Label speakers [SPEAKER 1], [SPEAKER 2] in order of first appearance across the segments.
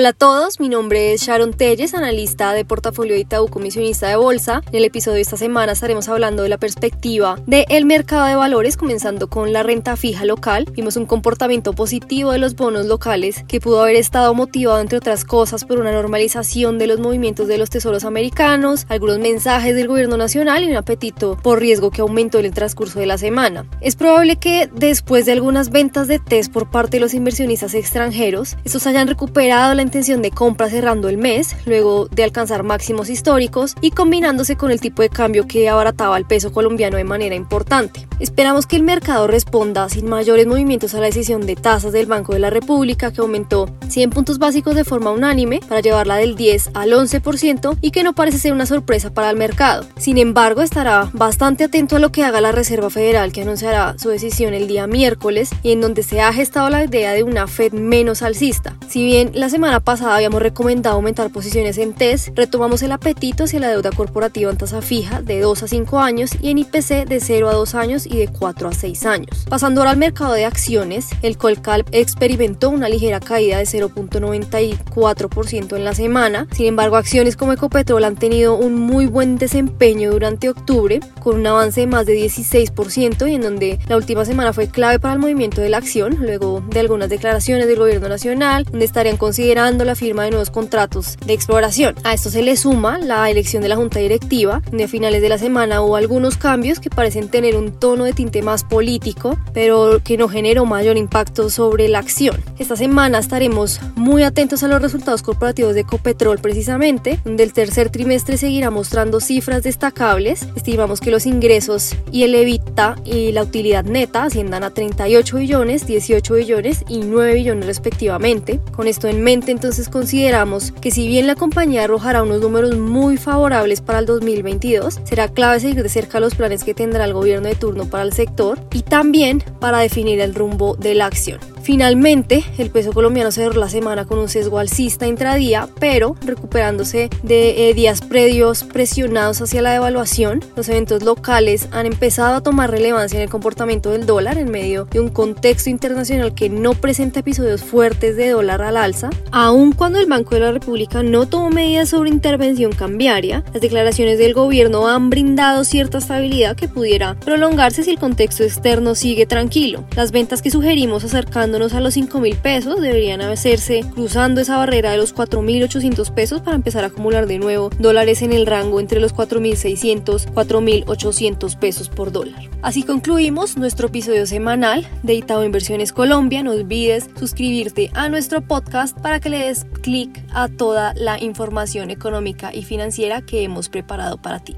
[SPEAKER 1] Hola a todos, mi nombre es Sharon Telles, analista de portafolio de Itaú, comisionista de bolsa. En el episodio de esta semana estaremos hablando de la perspectiva del mercado de valores, comenzando con la renta fija local. Vimos un comportamiento positivo de los bonos locales que pudo haber estado motivado, entre otras cosas, por una normalización de los movimientos de los tesoros americanos, algunos mensajes del gobierno nacional y un apetito por riesgo que aumentó en el transcurso de la semana. Es probable que después de algunas ventas de test por parte de los inversionistas extranjeros, estos hayan recuperado la intención de compra cerrando el mes, luego de alcanzar máximos históricos y combinándose con el tipo de cambio que abarataba el peso colombiano de manera importante. Esperamos que el mercado responda sin mayores movimientos a la decisión de tasas del Banco de la República que aumentó 100 puntos básicos de forma unánime para llevarla del 10 al 11% y que no parece ser una sorpresa para el mercado. Sin embargo, estará bastante atento a lo que haga la Reserva Federal que anunciará su decisión el día miércoles y en donde se ha gestado la idea de una Fed menos alcista. Si bien la semana pasada habíamos recomendado aumentar posiciones en TES, retomamos el apetito hacia la deuda corporativa en tasa fija de 2 a 5 años y en IPC de 0 a 2 años y de 4 a 6 años. Pasando ahora al mercado de acciones, el Colcal experimentó una ligera caída de 0.94% en la semana. Sin embargo, acciones como Ecopetrol han tenido un muy buen desempeño durante octubre, con un avance de más de 16% y en donde la última semana fue clave para el movimiento de la acción, luego de algunas declaraciones del gobierno nacional, donde estarían considerando la firma de nuevos contratos de exploración. A esto se le suma la elección de la junta directiva, de finales de la semana hubo algunos cambios que parecen tener un tono de tinte más político, pero que no generó mayor impacto sobre la acción. Esta semana estaremos muy atentos a los resultados corporativos de Ecopetrol precisamente, donde el tercer trimestre seguirá mostrando cifras destacables. Estimamos que los ingresos y el EBITDA y la utilidad neta asciendan a 38 billones, 18 billones y 9 billones respectivamente. Con esto en mente entonces consideramos que si bien la compañía arrojará unos números muy favorables para el 2022, será clave seguir de cerca los planes que tendrá el gobierno de turno para el sector y también para definir el rumbo de la acción. Finalmente, el peso colombiano cerró la semana con un sesgo alcista intradía, pero recuperándose de eh, días previos presionados hacia la devaluación. Los eventos locales han empezado a tomar relevancia en el comportamiento del dólar en medio de un contexto internacional que no presenta episodios fuertes de dólar al alza. Aun cuando el Banco de la República no tomó medidas sobre intervención cambiaria, las declaraciones del gobierno han brindado cierta estabilidad que pudiera prolongarse si el contexto externo sigue tranquilo. Las ventas que sugerimos acercando a los 5 mil pesos, deberían hacerse cruzando esa barrera de los 4.800 pesos para empezar a acumular de nuevo dólares en el rango entre los 4.600 4.800 pesos por dólar. Así concluimos nuestro episodio semanal de Itaú Inversiones Colombia. No olvides suscribirte a nuestro podcast para que le des clic a toda la información económica y financiera que hemos preparado para ti.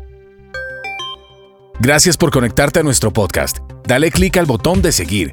[SPEAKER 2] Gracias por conectarte a nuestro podcast. Dale clic al botón de seguir